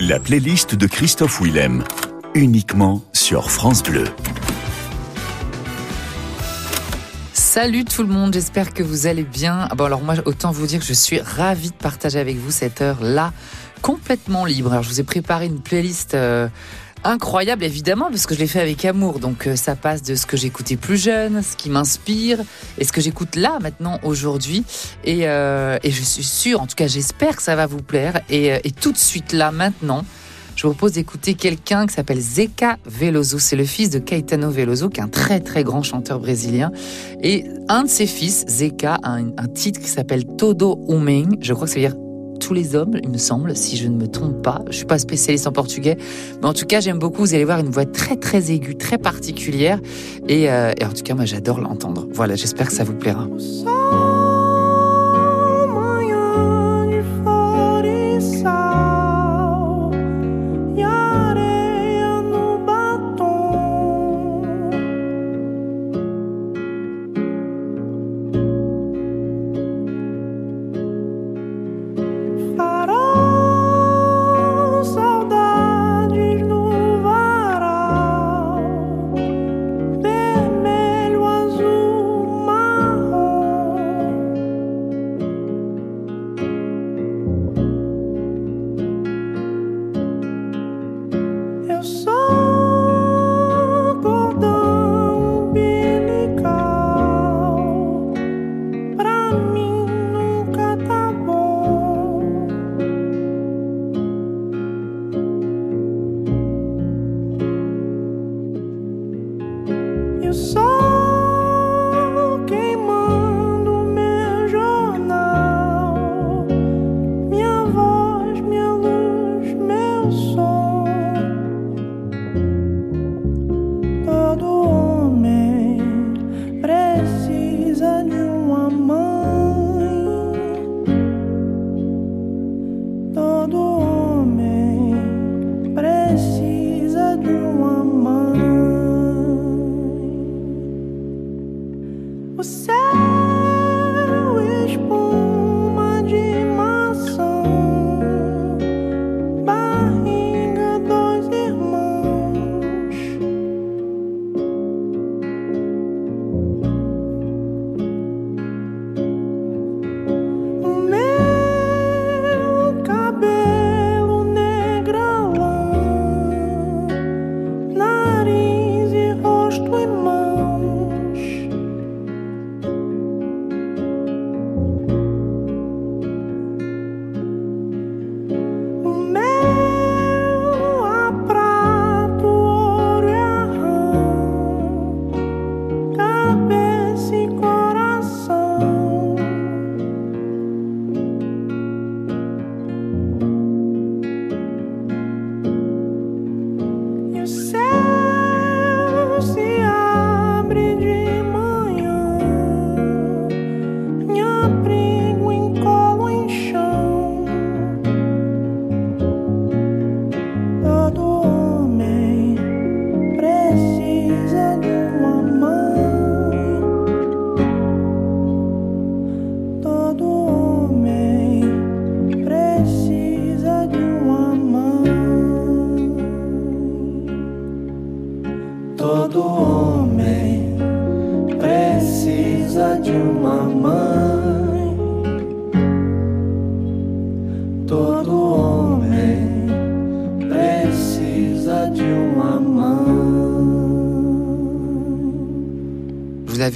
La playlist de Christophe Willem, uniquement sur France Bleu. Salut tout le monde, j'espère que vous allez bien. Ah bon alors moi autant vous dire que je suis ravie de partager avec vous cette heure-là complètement libre. Alors je vous ai préparé une playlist euh, incroyable évidemment parce que je l'ai fait avec amour. Donc euh, ça passe de ce que j'écoutais plus jeune, ce qui m'inspire et ce que j'écoute là maintenant aujourd'hui. Et, euh, et, je suis sûre, en tout cas j'espère que ça va vous plaire. Et, et tout de suite là maintenant, je vous propose d'écouter quelqu'un qui s'appelle Zeca Veloso. C'est le fils de Caetano Veloso, qui est un très très grand chanteur brésilien. Et un de ses fils, Zeca, a un, titre qui s'appelle Todo Homem. Je crois que ça veut dire tous les hommes, il me semble, si je ne me trompe pas. Je suis pas spécialiste en portugais, mais en tout cas, j'aime beaucoup. Vous allez voir une voix très très aiguë, très particulière, et, euh, et en tout cas, moi, j'adore l'entendre. Voilà, j'espère que ça vous plaira.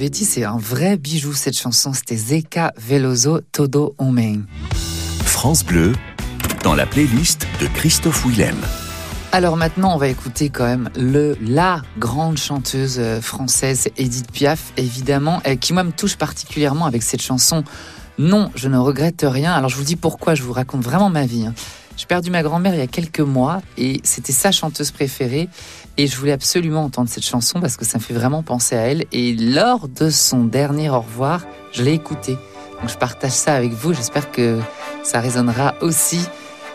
Dit, c'est un vrai bijou cette chanson. C'était Zeka Veloso Todo Homem. France Bleu, dans la playlist de Christophe Willem. Alors maintenant, on va écouter quand même le la grande chanteuse euh, française Edith Piaf, évidemment, qui moi me touche particulièrement avec cette chanson. Non, je ne regrette rien. Alors je vous dis pourquoi. Je vous raconte vraiment ma vie. J'ai perdu ma grand-mère il y a quelques mois et c'était sa chanteuse préférée. Et je voulais absolument entendre cette chanson parce que ça me fait vraiment penser à elle. Et lors de son dernier au revoir, je l'ai écoutée. Donc je partage ça avec vous. J'espère que ça résonnera aussi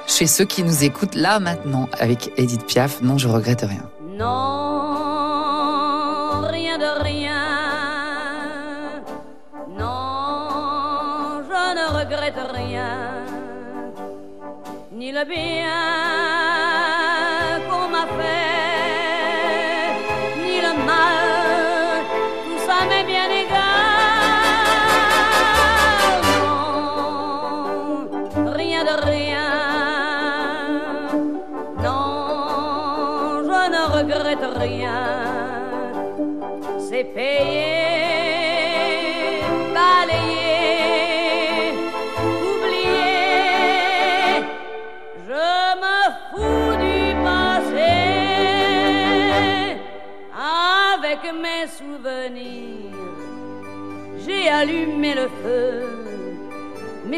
chez ceux qui nous écoutent là maintenant avec Edith Piaf. Non, je regrette rien. Non, rien de rien. Non, je ne regrette rien. Ni le bien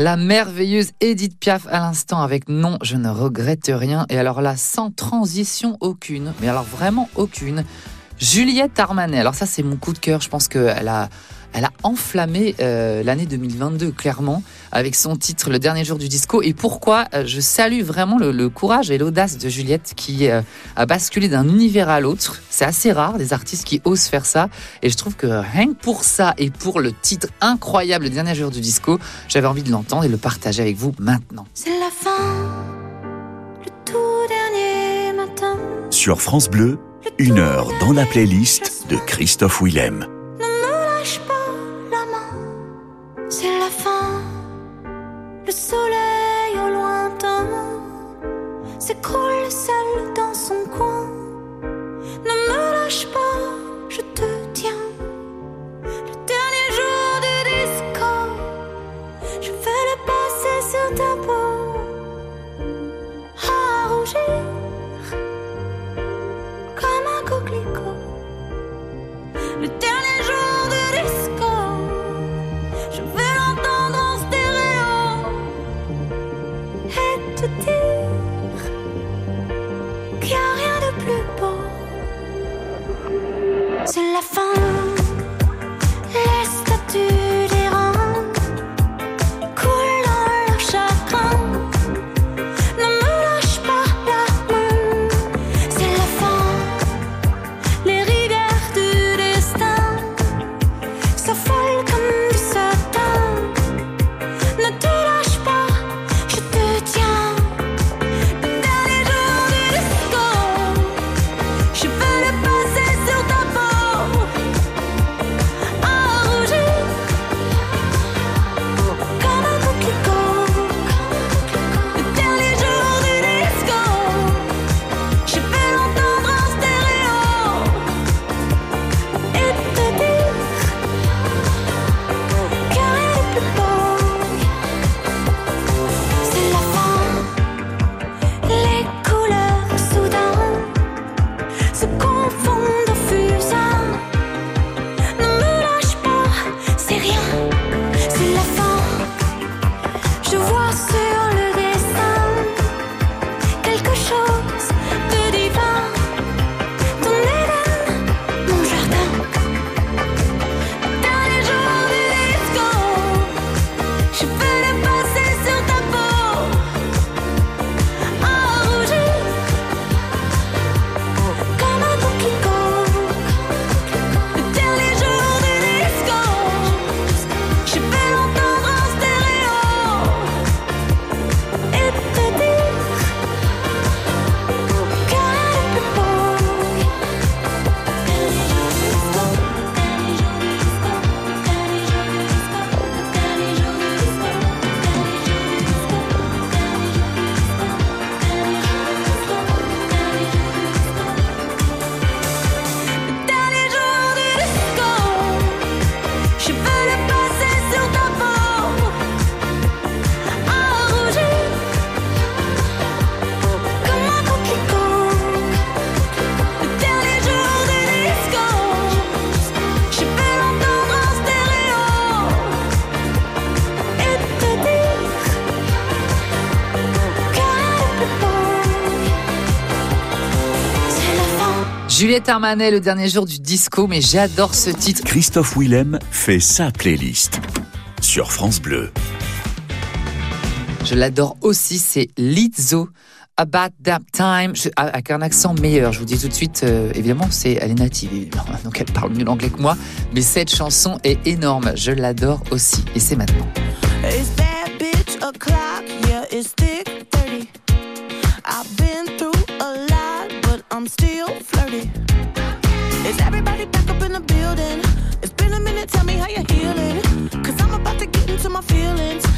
La merveilleuse Edith Piaf à l'instant avec Non, je ne regrette rien. Et alors là, sans transition aucune, mais alors vraiment aucune, Juliette Armanet. Alors ça, c'est mon coup de cœur. Je pense qu'elle a, elle a enflammé euh, l'année 2022, clairement, avec son titre Le dernier jour du disco. Et pourquoi euh, je salue vraiment le, le courage et l'audace de Juliette qui euh, a basculé d'un univers à l'autre. C'est assez rare, des artistes qui osent faire ça. Et je trouve que rien que pour ça et pour le titre incroyable Le dernier jour du disco, j'avais envie de l'entendre et de le partager avec vous maintenant. C'est la fin, le tout dernier matin. Sur France Bleu, une heure dans la playlist de Christophe Willem. C'est la fin. Le soleil au lointain s'écroule seul dans son coin. Ne me lâche pas, je te tiens. Juliette Armanet, le dernier jour du disco, mais j'adore ce titre. Christophe Willem fait sa playlist sur France Bleu. Je l'adore aussi, c'est Lizzo. About That Time, avec un accent meilleur. Je vous dis tout de suite, euh, évidemment, c'est elle est native, évidemment, donc elle parle mieux l'anglais que moi. Mais cette chanson est énorme. Je l'adore aussi. Et c'est maintenant. It's that bitch o'clock, yeah, it's thick 30. I've feelings.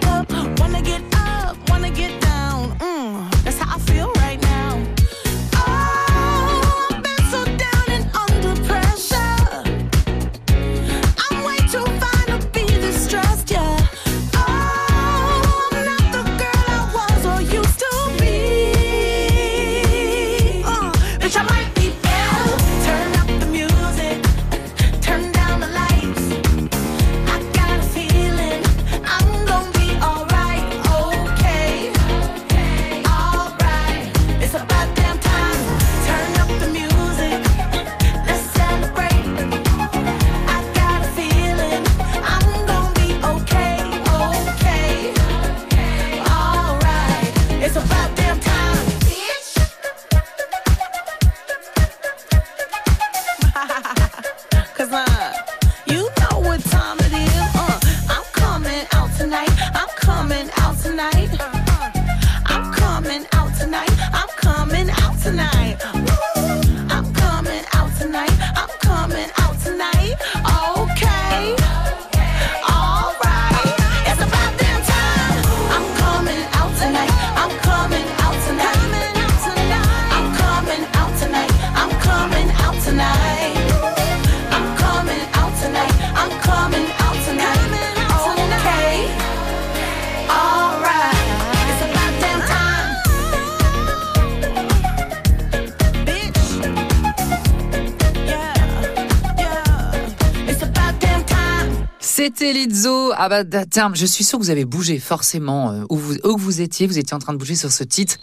Ah bah, tiens, je suis sûr que vous avez bougé forcément. euh, où, vous, où que vous étiez, vous étiez en train de bouger sur ce titre.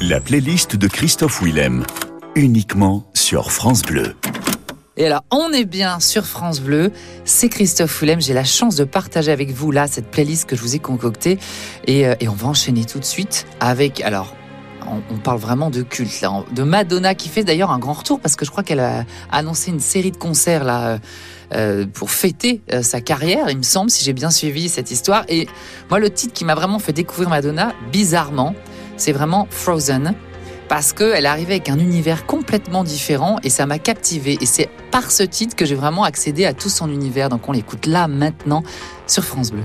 La playlist de Christophe Willem, uniquement sur France Bleu. Et alors, on est bien sur France Bleu. C'est Christophe Willem. J'ai la chance de partager avec vous là cette playlist que je vous ai concoctée. Et, euh, et on va enchaîner tout de suite avec. Alors, on, parle vraiment de culte là, de Madonna qui fait d'ailleurs un grand retour parce que je crois qu'elle a annoncé une série de concerts là. euh, euh, pour fêter euh, sa carrière, il me semble, si j'ai bien suivi cette histoire. Et moi, le titre qui m'a vraiment fait découvrir Madonna, bizarrement, c'est vraiment Frozen parce qu'elle arrivait avec un univers complètement différent et ça m'a captivé. Et c'est par ce titre que j'ai vraiment accédé à tout son univers. Donc on l'écoute là, maintenant, sur France Bleu.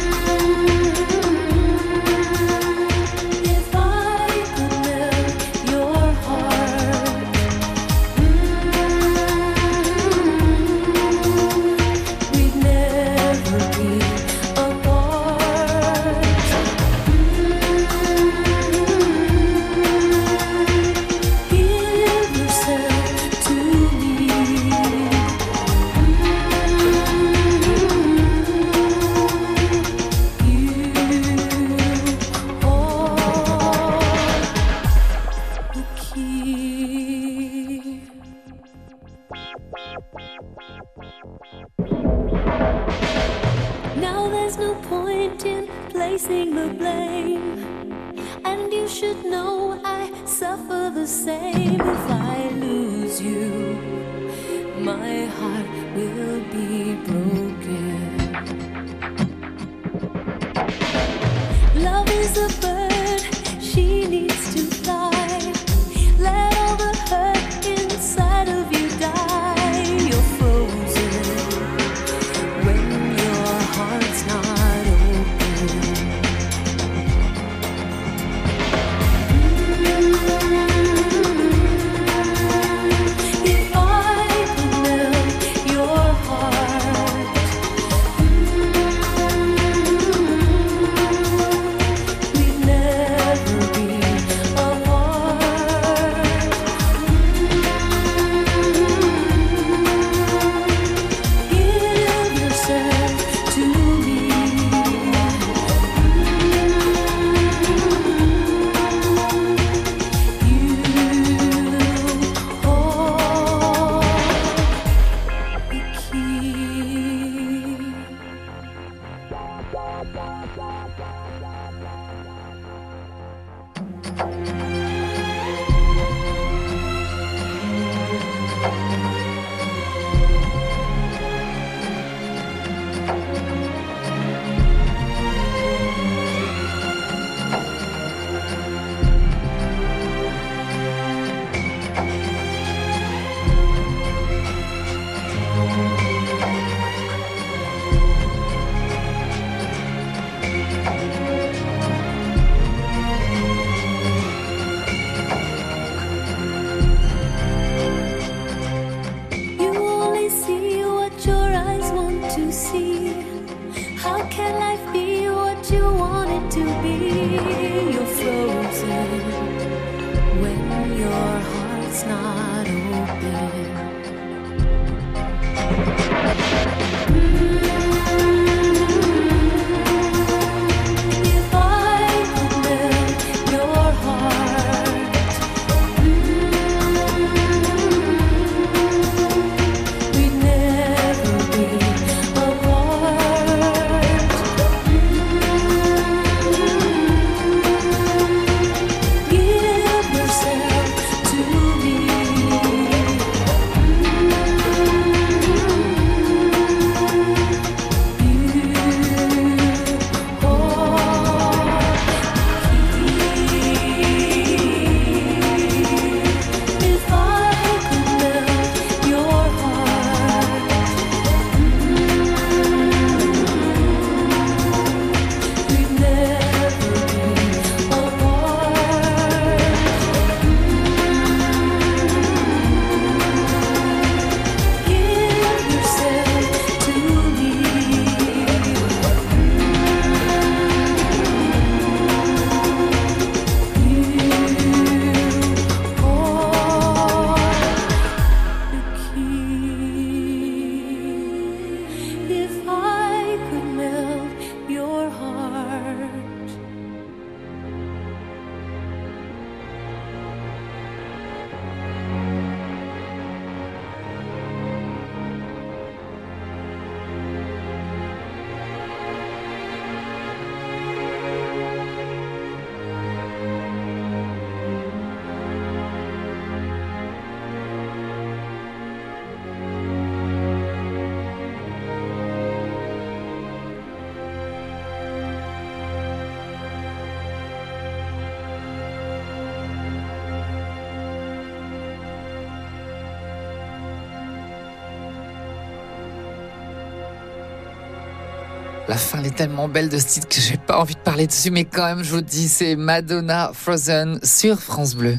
Elle est tellement belle de ce titre que j'ai pas envie de parler dessus, mais quand même, je vous dis, c'est Madonna Frozen sur France Bleu.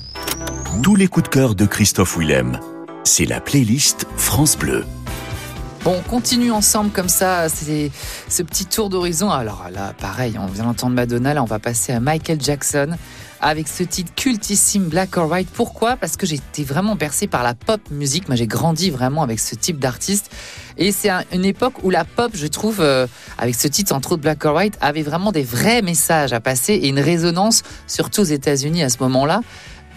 Tous les coups de cœur de Christophe Willem. C'est la playlist France Bleu. Bon, on continue ensemble comme ça, c'est ce petit tour d'horizon. Alors là, pareil, on vient d'entendre Madonna, là on va passer à Michael Jackson avec ce titre cultissime Black or White. Pourquoi? Parce que j'étais vraiment bercé par la pop musique. Moi, j'ai grandi vraiment avec ce type d'artiste. Et c'est un- une époque où la pop, je trouve, euh, avec ce titre, entre autres Black or White, avait vraiment des vrais messages à passer et une résonance, surtout aux États-Unis à ce moment-là,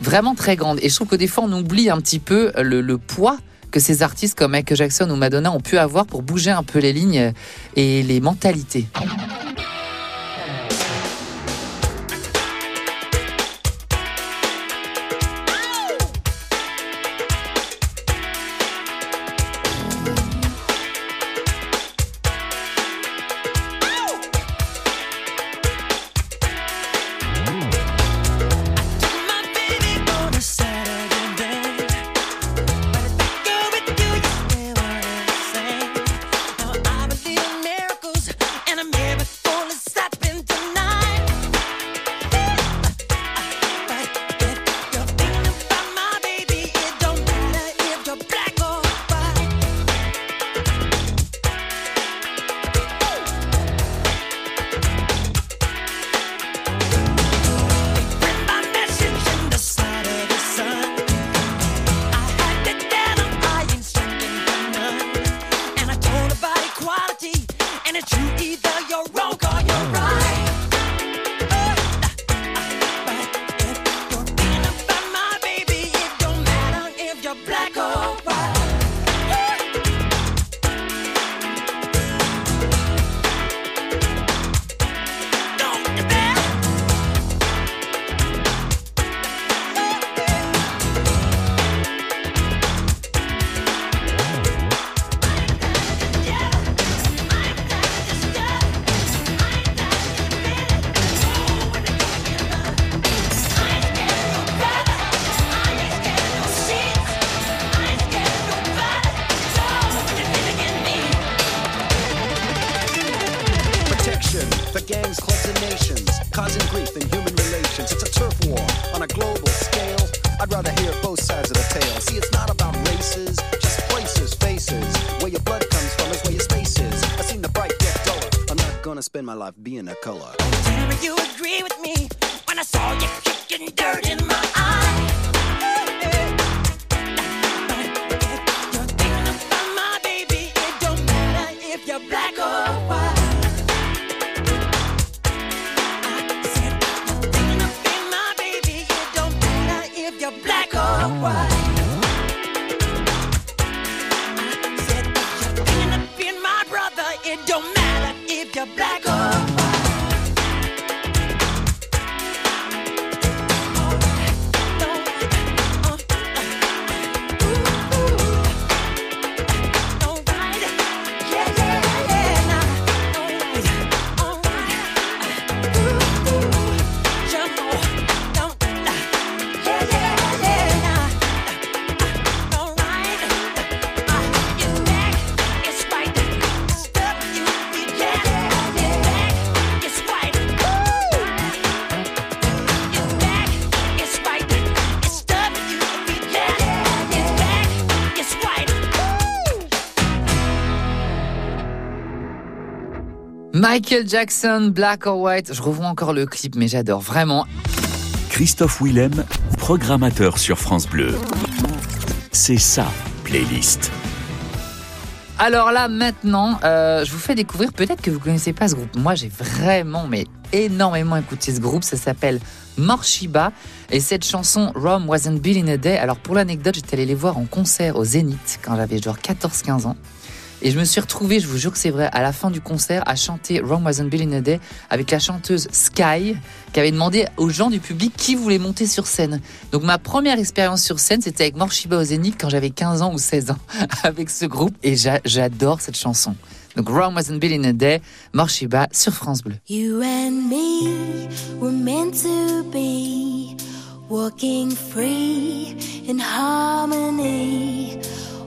vraiment très grande. Et je trouve que des fois, on oublie un petit peu le, le poids que ces artistes comme Michael Jackson ou Madonna ont pu avoir pour bouger un peu les lignes et les mentalités. It don't matter if you're black or Michael Jackson, Black or White. Je revois encore le clip, mais j'adore vraiment. Christophe Willem, programmateur sur France Bleu. C'est sa playlist. Alors là, maintenant, euh, je vous fais découvrir, peut-être que vous connaissez pas ce groupe. Moi, j'ai vraiment, mais énormément écouté ce groupe. Ça s'appelle Morshiba. Et cette chanson, Rome Wasn't Built in a Day. Alors, pour l'anecdote, j'étais allé les voir en concert au Zénith quand j'avais genre 14-15 ans. Et je me suis retrouvée, je vous jure que c'est vrai, à la fin du concert, à chanter Rome Wasn't Built in a Day avec la chanteuse Sky, qui avait demandé aux gens du public qui voulait monter sur scène. Donc ma première expérience sur scène, c'était avec Morshiba au Zénith quand j'avais 15 ans ou 16 ans, avec ce groupe. Et j'a- j'adore cette chanson. Donc Rome Wasn't Built in a Day, Morshiba sur France Bleu. You and me were meant to be walking free in harmony.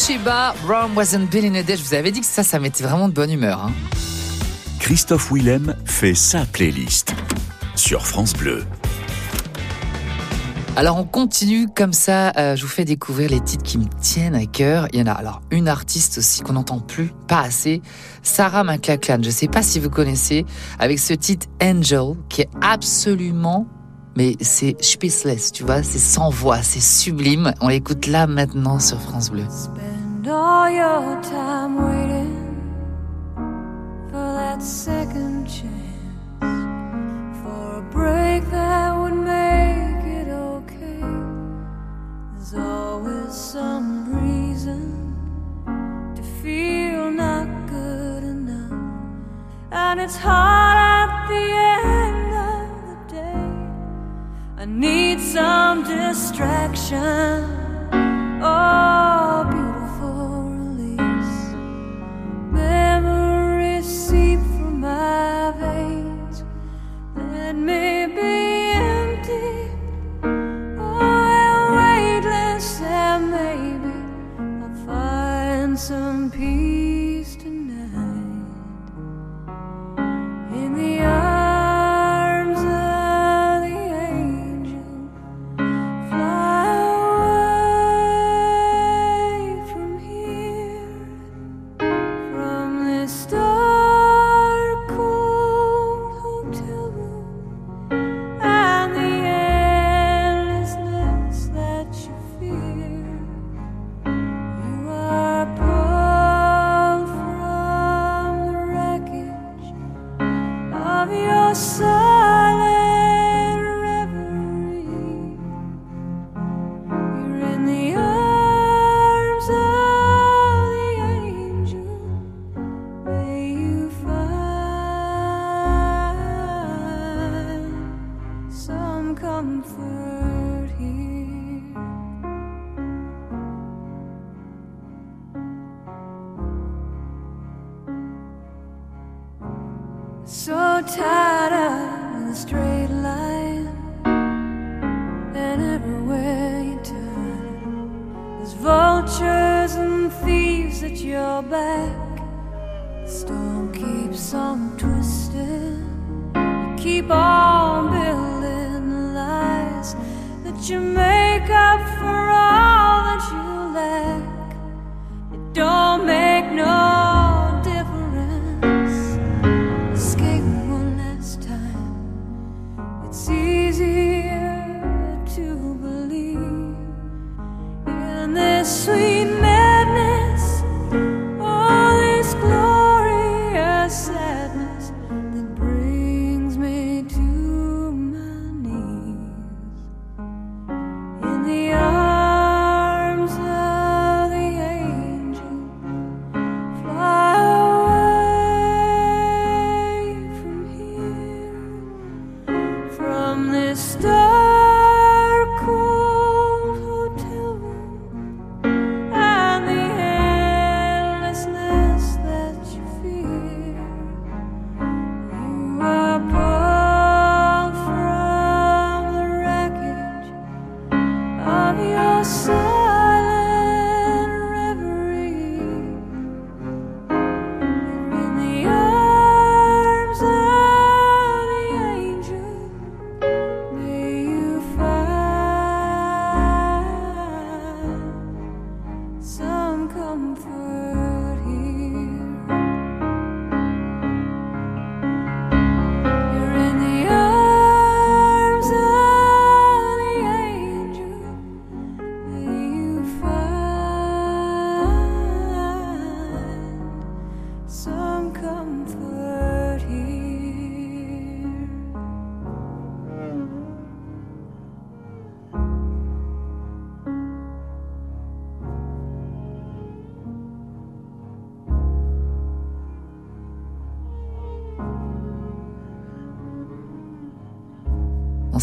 Sheba, wasn't built in a day. Je vous avais dit que ça, ça mettait vraiment de bonne humeur. Hein. Christophe Willem fait sa playlist sur France Bleu. Alors on continue comme ça, euh, je vous fais découvrir les titres qui me tiennent à cœur. Il y en a alors une artiste aussi qu'on n'entend plus, pas assez, Sarah McLachlan. Je ne sais pas si vous connaissez, avec ce titre Angel, qui est absolument, mais c'est speechless, tu vois, c'est sans voix, c'est sublime. On l'écoute là maintenant sur France Bleu. Spend all your time waiting for that second chance, for a break that would make it okay. There's always some reason to feel not good enough, and it's hard at the end. I need some distraction. Oh, beautiful release. Memories seep from my veins. Let me be empty. Oh, and weightless, and maybe I'll find some peace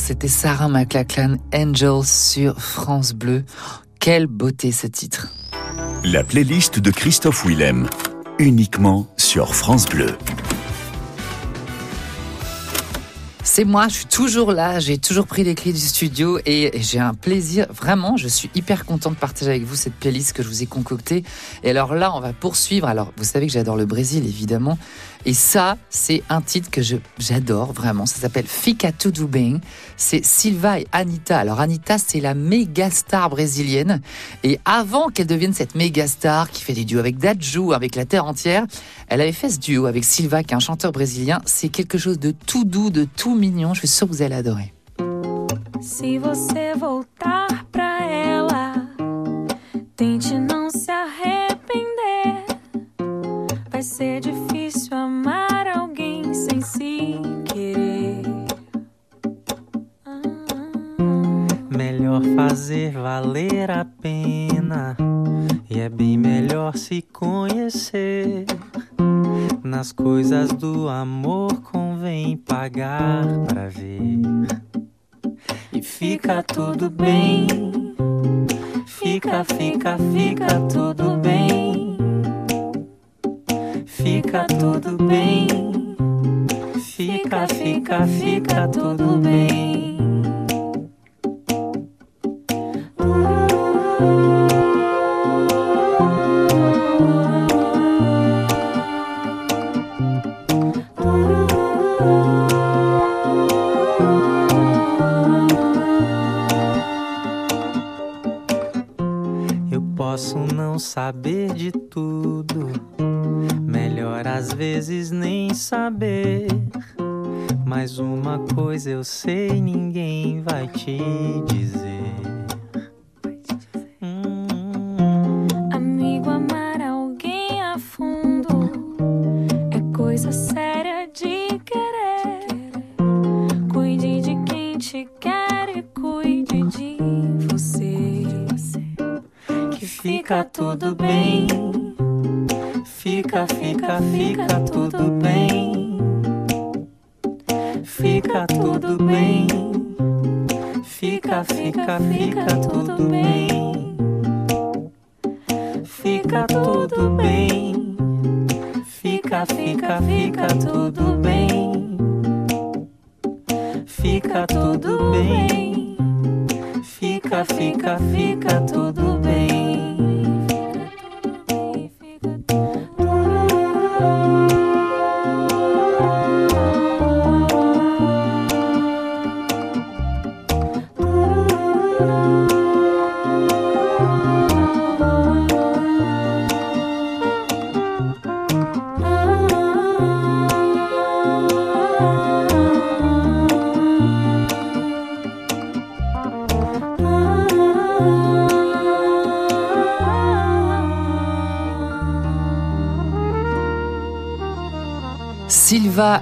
C'était Sarah McLachlan, Angel sur France Bleu. Quelle beauté ce titre. La playlist de Christophe Willem, uniquement sur France Bleu. C'est moi, je suis toujours là, j'ai toujours pris les clés du studio et, j'ai un plaisir, vraiment, je suis hyper content de partager avec vous cette playlist que je vous ai concoctée. Et alors là, on va poursuivre. Alors, vous savez que j'adore le Brésil, évidemment. Et ça, c'est un titre que j'adore vraiment. Ça s'appelle Fica Tudo Bem. C'est Silva et Anita. Alors, Anita, c'est la méga star brésilienne. Et avant qu'elle devienne cette méga star qui fait des duos avec Dadju, avec la terre entière, elle avait fait ce duo avec Silva, qui est un chanteur brésilien. C'est quelque chose de tout doux, de tout mignon. Je suis sûre que vous allez adorer. Se você voltar pra ela, tente não se arrepender. Vai ser difícil amar alguém sem se querer. Ah. Melhor fazer valer a pena. E é bem melhor se conhecer. Nas coisas do amor convém pagar pra ver. E fica tudo bem. Fica, fica, fica tudo bem. Fica tudo bem. Fica, fica, fica tudo bem.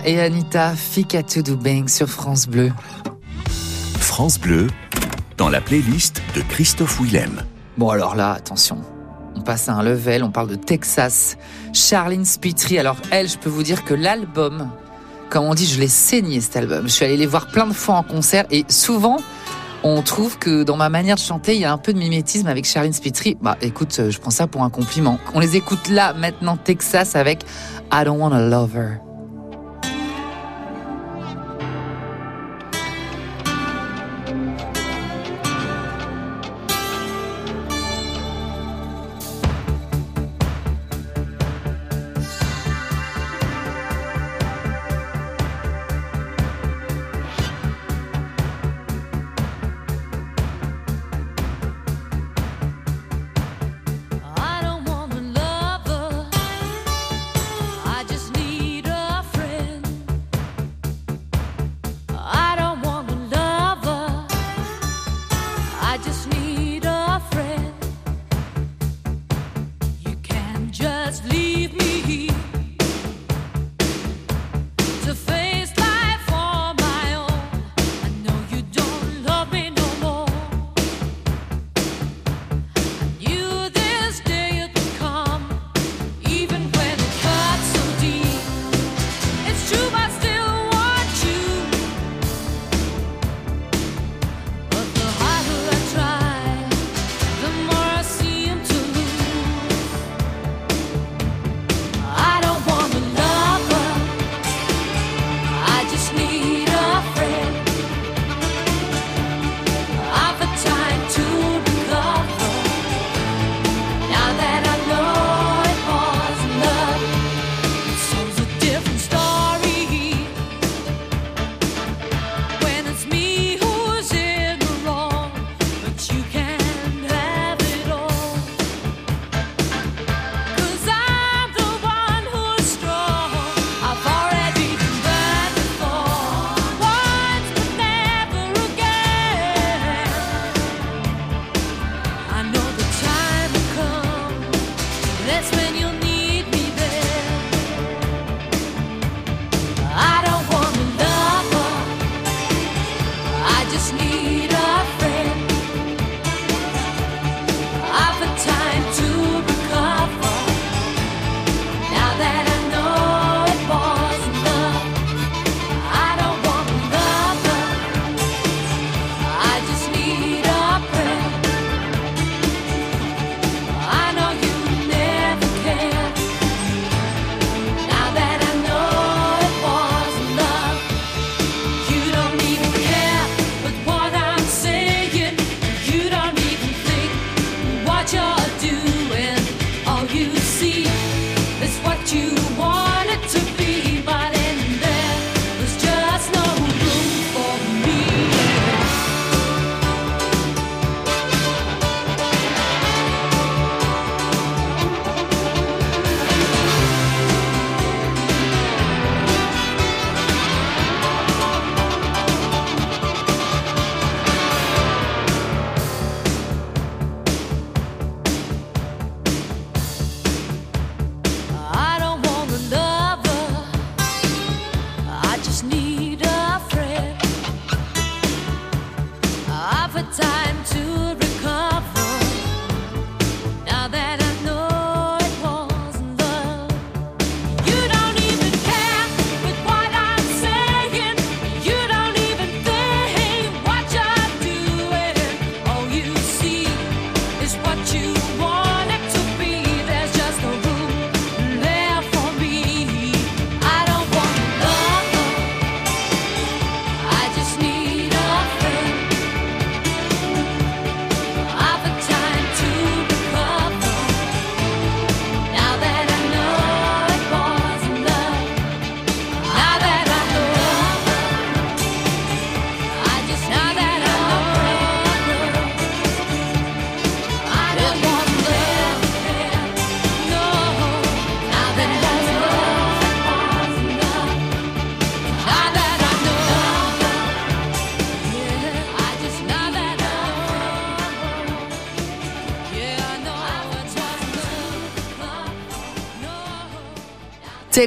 Et Anita, Bem sur France Bleu. France Bleu, dans la playlist de Christophe Willem. Bon alors là, attention, on passe à un level, on parle de Texas. Charlene Spitry, alors elle, je peux vous dire que l'album, comme on dit, je l'ai saigné cet album. Je suis allée les voir plein de fois en concert et souvent, on trouve que dans ma manière de chanter, il y a un peu de mimétisme avec Charlene Spitry. Bah écoute, euh, je prends ça pour un compliment. On les écoute là, maintenant, Texas avec I Don't Wanna Love Her.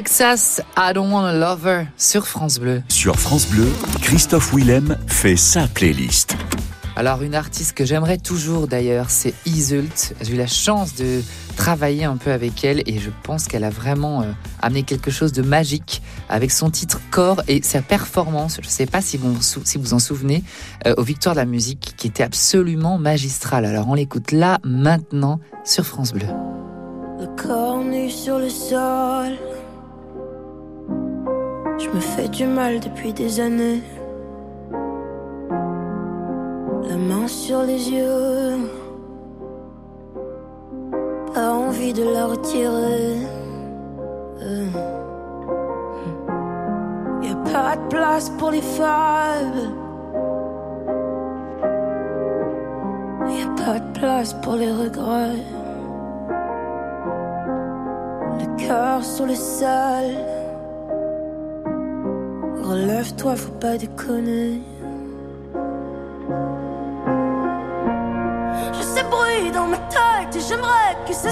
Texas, I Don't Want a Lover sur France Bleu. Sur France Bleu, Christophe Willem fait sa playlist. Alors une artiste que j'aimerais toujours d'ailleurs, c'est Isult. J'ai eu la chance de travailler un peu avec elle et je pense qu'elle a vraiment euh, amené quelque chose de magique avec son titre Corps et sa performance. Je ne sais pas si vous vous sou- si vous en souvenez euh, aux Victoires de la musique qui était absolument magistrale. Alors on l'écoute là maintenant sur France Bleu. Le corps nu sur le sol. Je me fais du mal depuis des années. La main sur les yeux. Pas envie de la retirer. Euh. Y a pas de place pour les fables. Y a pas de place pour les regrets. Le cœur sur le sol. Relève-toi, faut pas déconner. Je sais bruit dans ma tête et j'aimerais que ça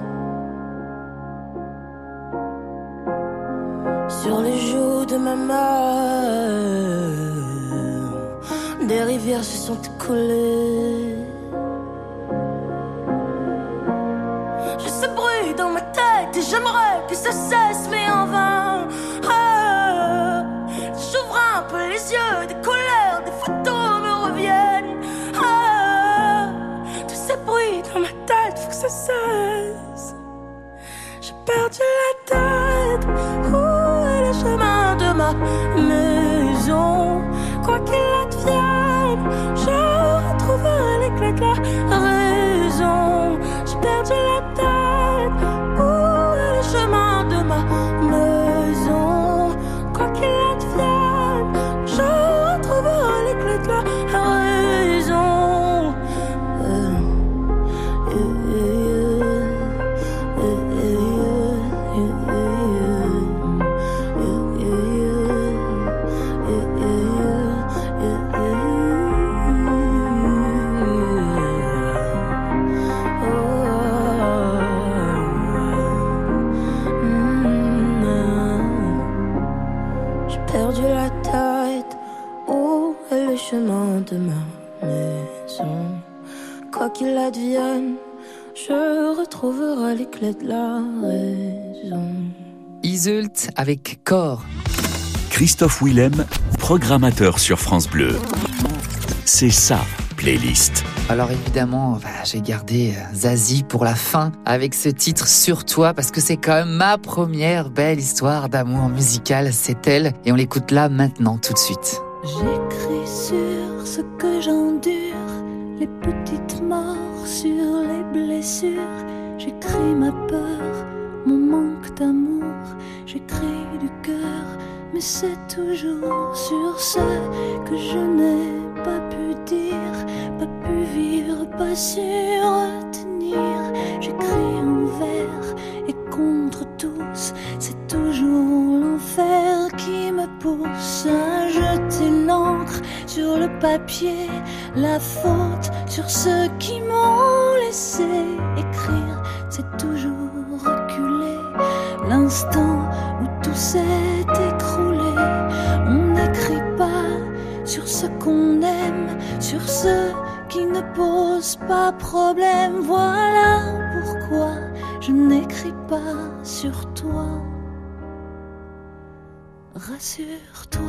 Des rivières se sont écoulées. Je sais bruit dans ma tête et j'aimerais que ça cesse, mais en vain. Ah, J'ouvre un peu les yeux, des couleurs, des photos me reviennent. Ah, tous ces bruits dans ma tête, faut que ça cesse. J'ai perdu la tête. Où est le chemin advienne, je retrouverai les clés de la raison. Isult avec Corps. Christophe Willem, programmateur sur France Bleu. C'est ça, playlist. Alors évidemment, bah, j'ai gardé euh, Zazie pour la fin avec ce titre Sur toi parce que c'est quand même ma première belle histoire d'amour musical, c'est elle et on l'écoute là maintenant tout de suite. J'écris sur ce que j'endure, les petites morts sur les blessures. J'écris ma peur, mon manque d'amour. J'écris du cœur, mais c'est toujours sur ce que je n'ai pas pu dire, pas pu vivre, pas su retenir. J'écris envers et contre tous, c'est toujours l'enfer qui me pousse à jeter l'encre sur le papier, la faute sur ceux qui m'ont laissé écrire, c'est toujours reculer l'instant où tout s'est écroulé. On n'écrit pas sur ce qu'on aime, sur ceux qui ne posent pas problème. Voilà pourquoi je n'écris pas sur toi. Rassure-toi.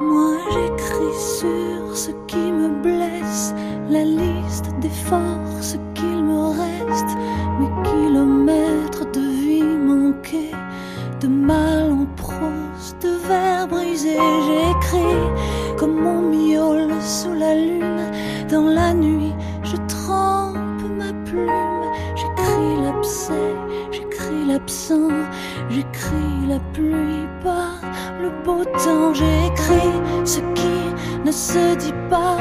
Moi j'écris sur ce qui me blesse, la liste des forces beau temps, j'écris ce qui ne se dit pas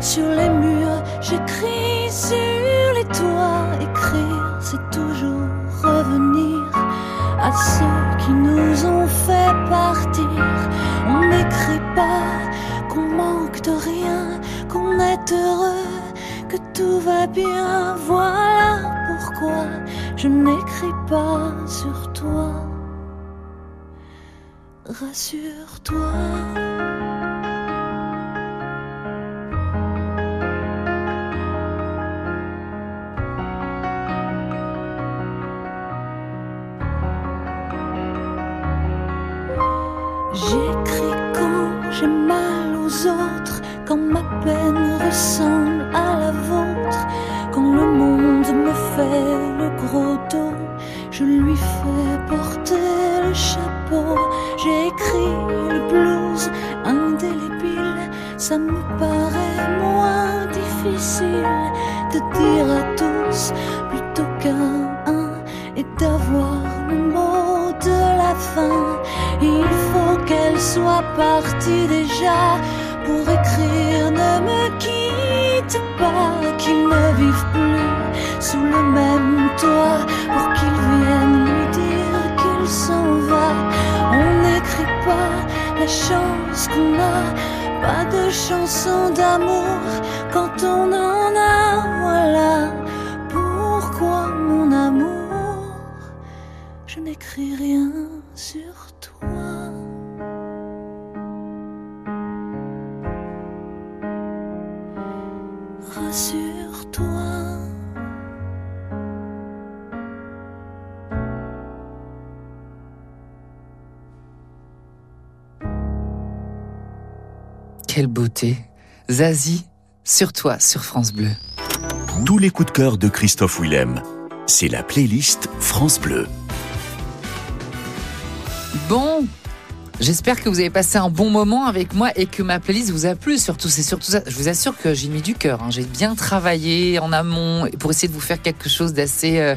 sur les murs, j'écris sur les toits. Écrire, c'est toujours revenir à ceux qui nous ont fait partir. On n'écrit pas qu'on manque de rien, qu'on est heureux, que tout va bien. Voilà pourquoi je n'écris pas Rassure-toi. Pour écrire Ne me quitte pas, qu'il ne vive plus sous le même toit pour qu'il vienne lui dire qu'il s'en va. On n'écrit pas la chance qu'on a, pas de chanson d'amour quand on en a. Voilà pourquoi mon amour, je n'écris rien sur toi. Quelle beauté. Zazie, sur toi, sur France Bleu. Tous les coups de cœur de Christophe Willem. C'est la playlist France Bleu. Bon, j'espère que vous avez passé un bon moment avec moi et que ma playlist vous a plu. Surtout, c'est surtout ça. Je vous assure que j'ai mis du cœur. hein. J'ai bien travaillé en amont pour essayer de vous faire quelque chose d'assez. euh,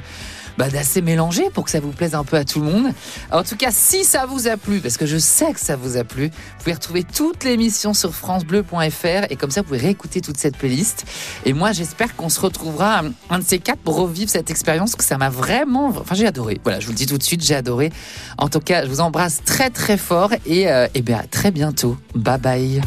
bah, d'assez mélangé pour que ça vous plaise un peu à tout le monde. En tout cas, si ça vous a plu, parce que je sais que ça vous a plu, vous pouvez retrouver toute l'émission sur francebleu.fr et comme ça, vous pouvez réécouter toute cette playlist. Et moi, j'espère qu'on se retrouvera un de ces quatre pour revivre cette expérience que ça m'a vraiment, enfin, j'ai adoré. Voilà, je vous le dis tout de suite, j'ai adoré. En tout cas, je vous embrasse très très fort et, euh, et bien à très bientôt. Bye bye.